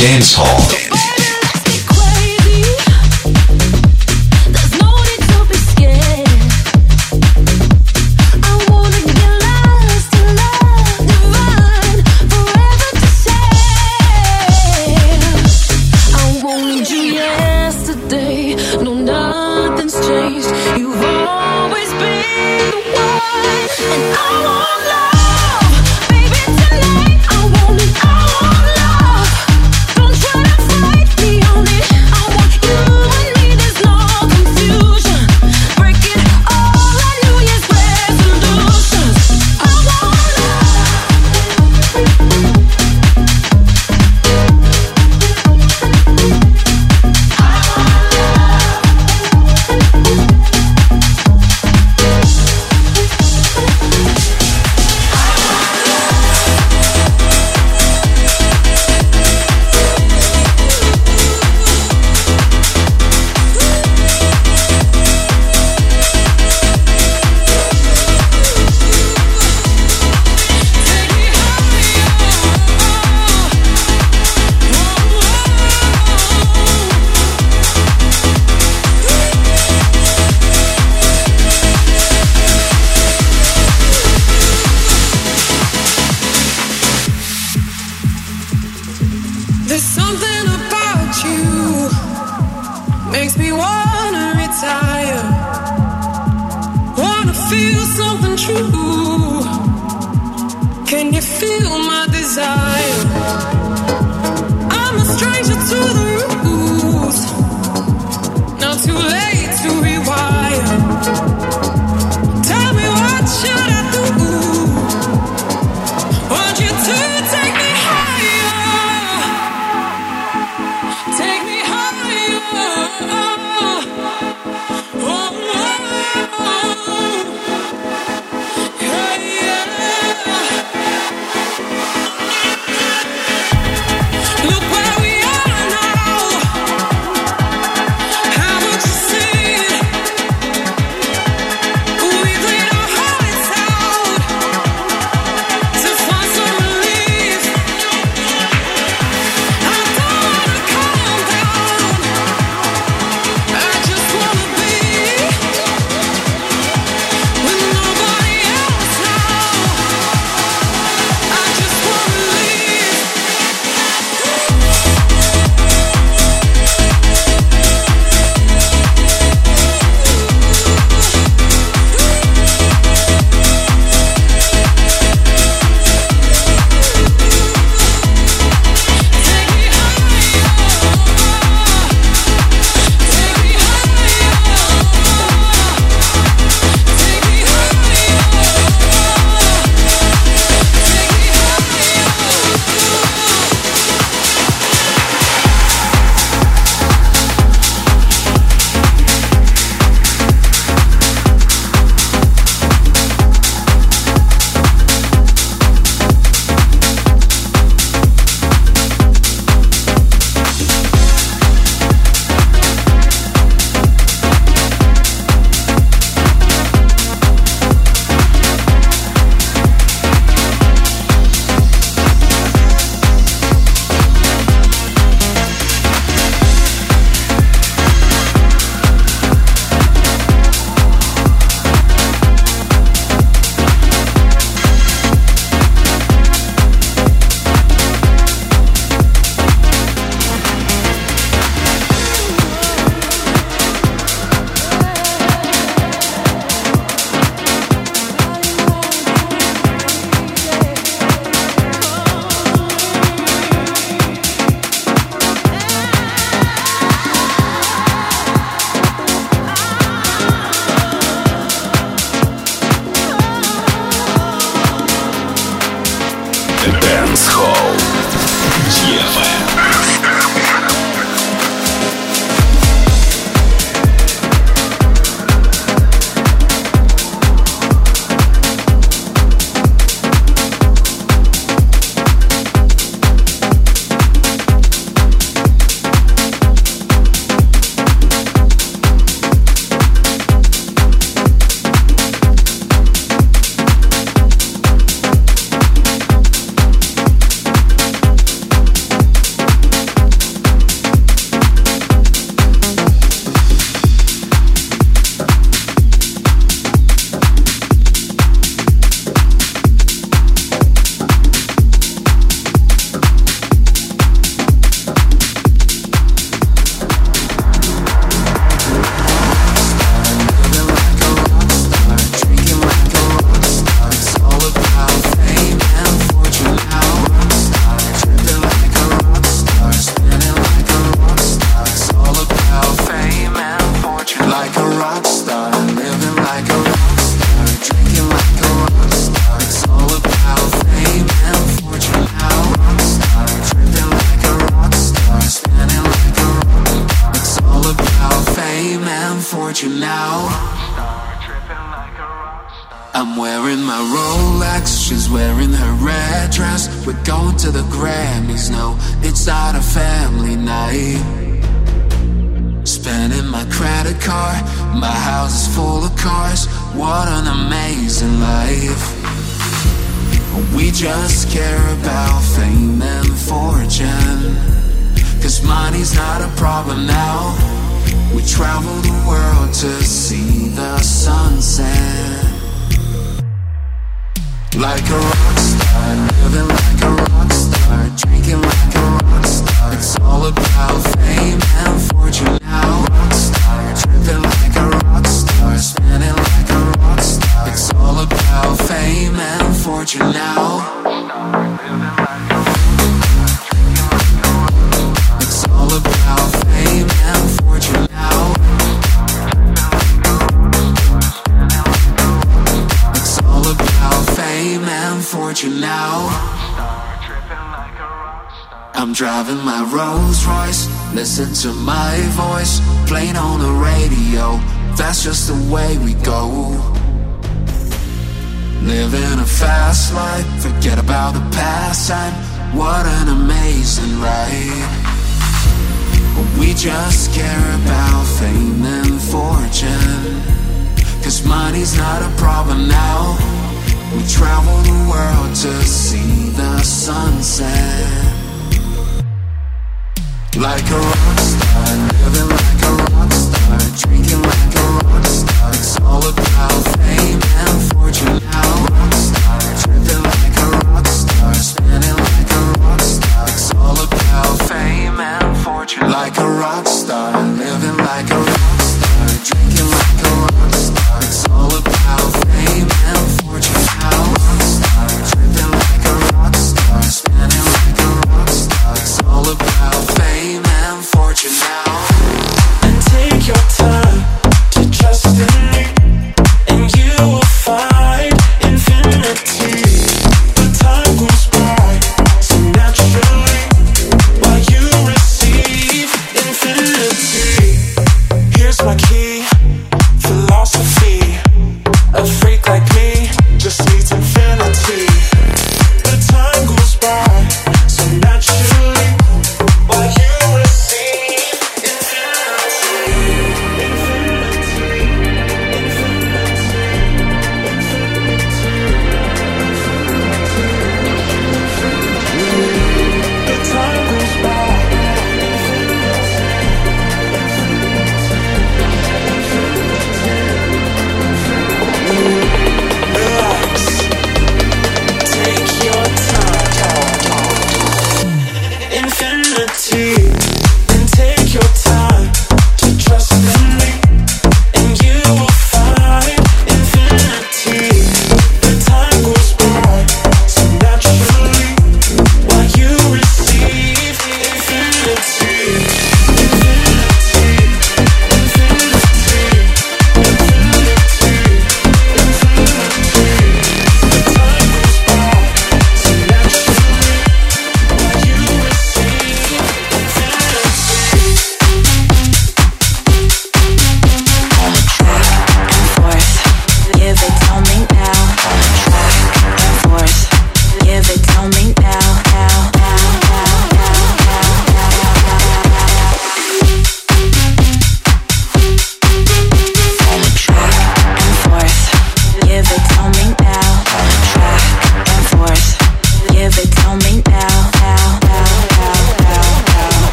dance hall.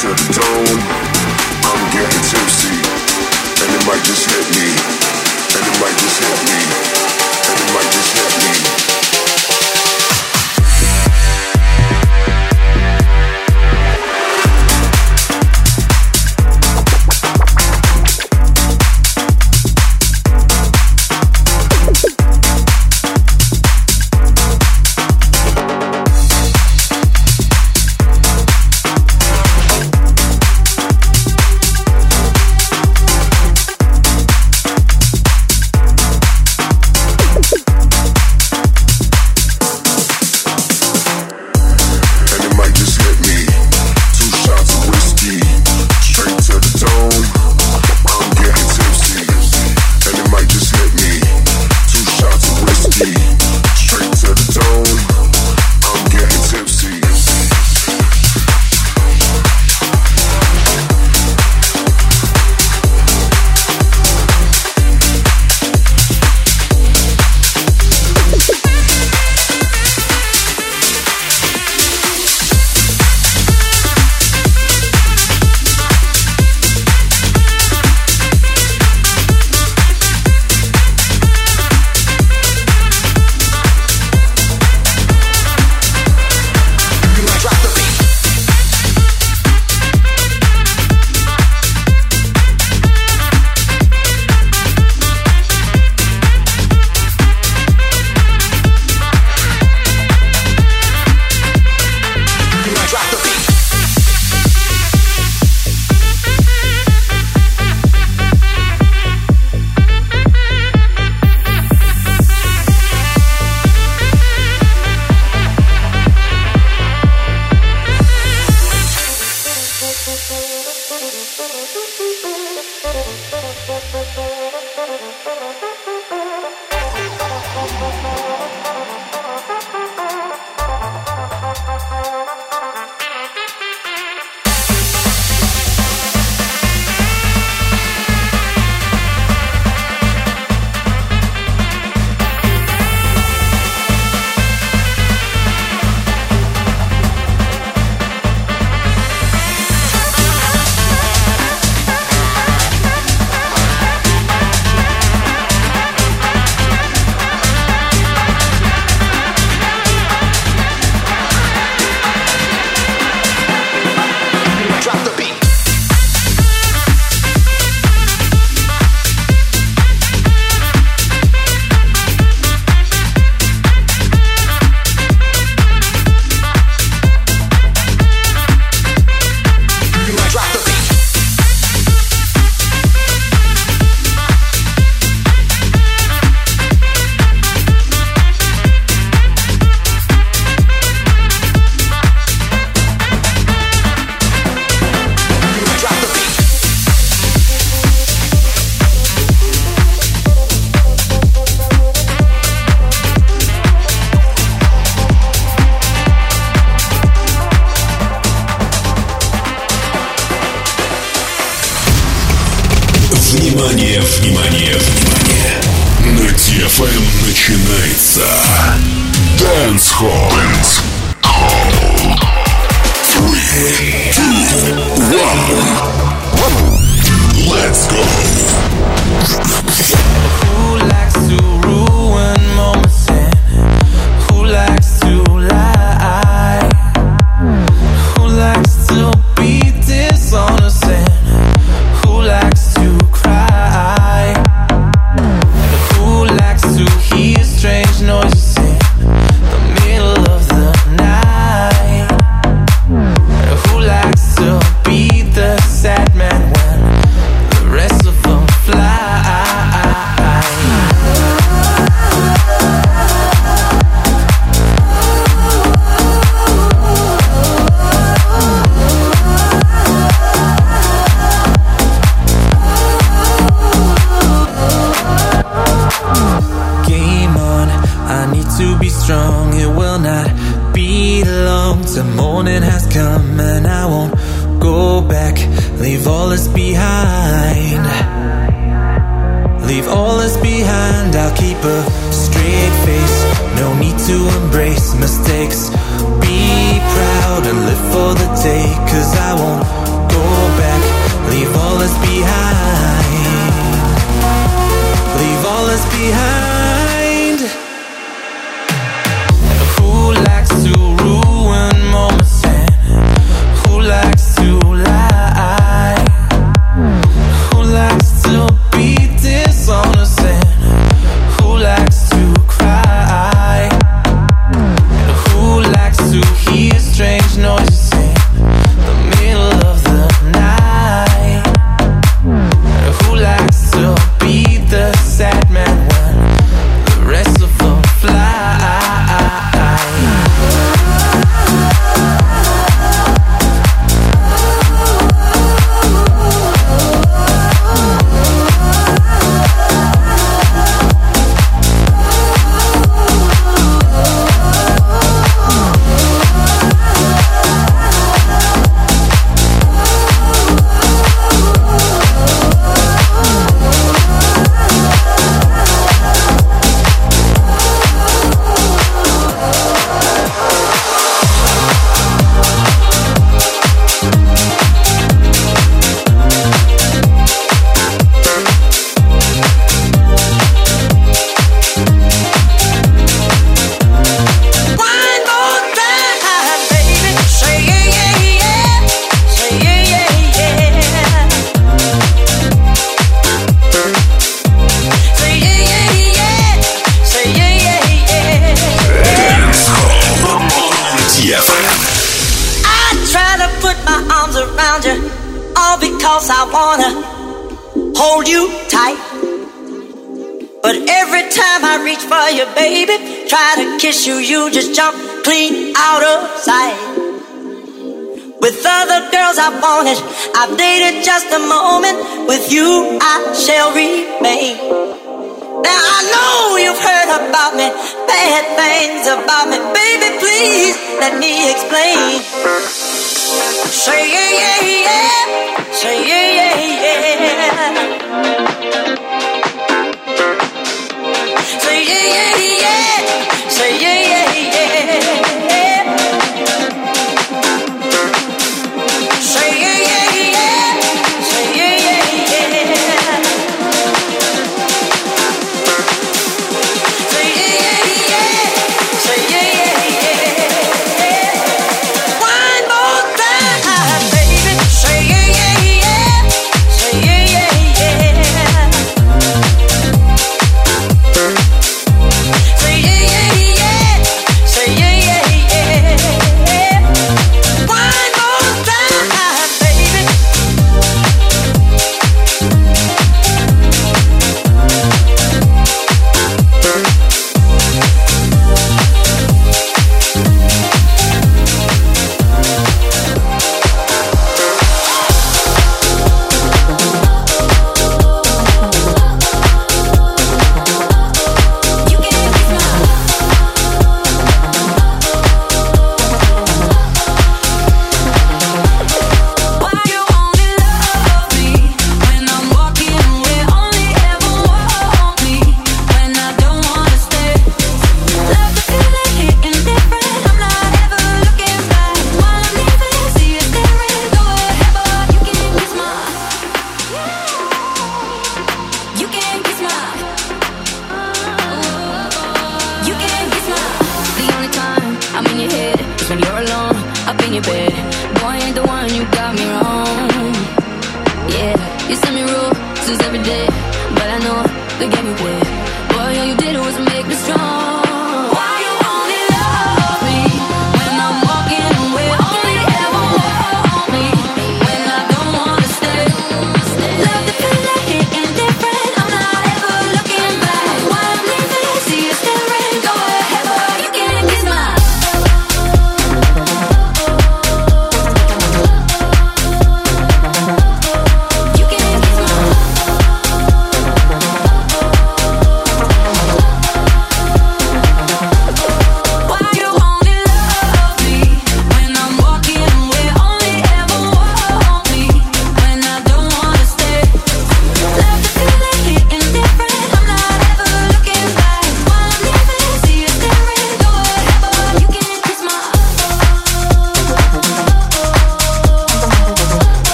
to the dome. I'm getting tipsy, and it might just hit me, and it might just hit me.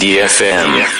DFM.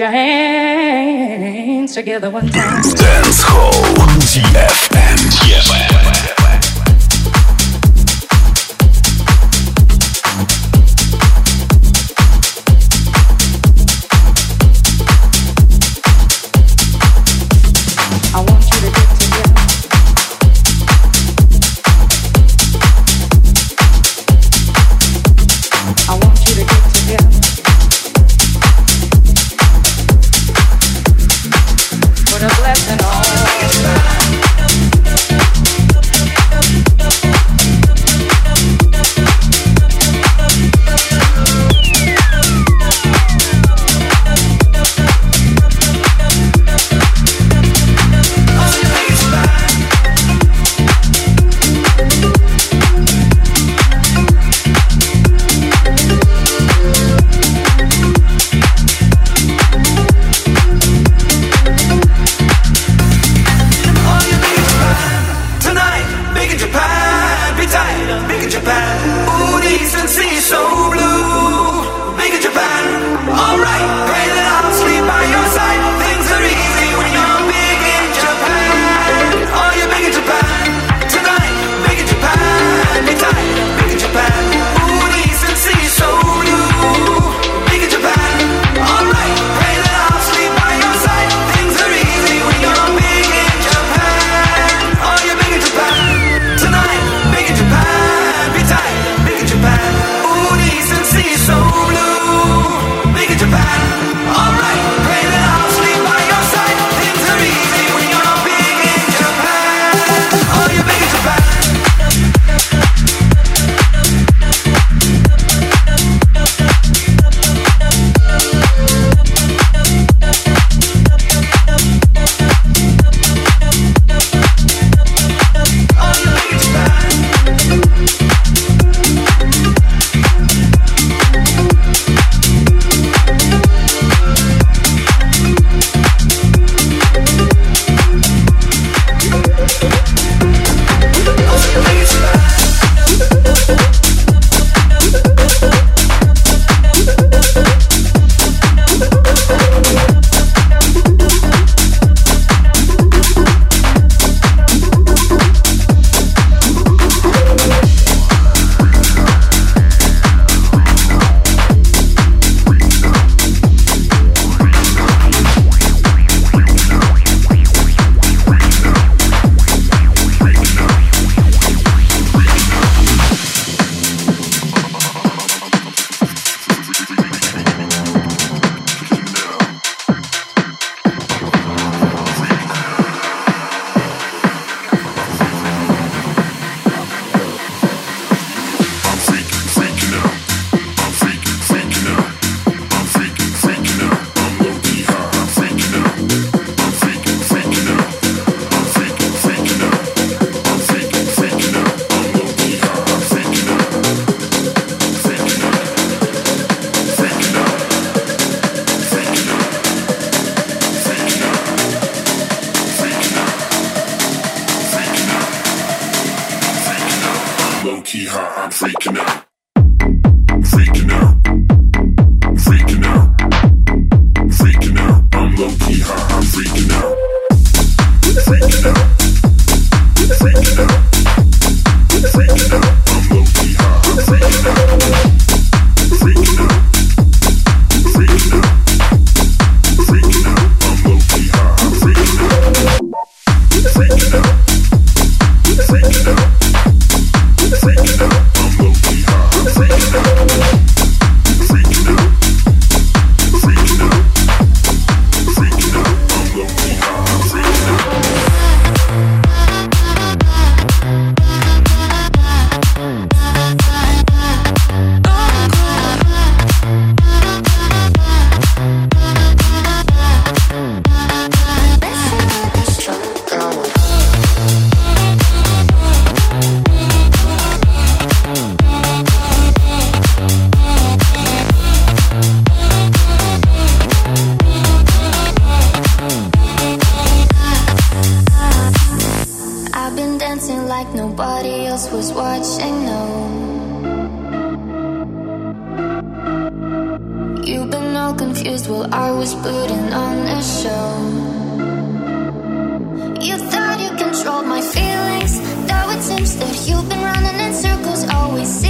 Your hands together one time. Dance Hall DFM. I I was putting on a show. You thought you controlled my feelings. Now it seems that you've been running in circles, always.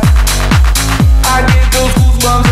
goosebumps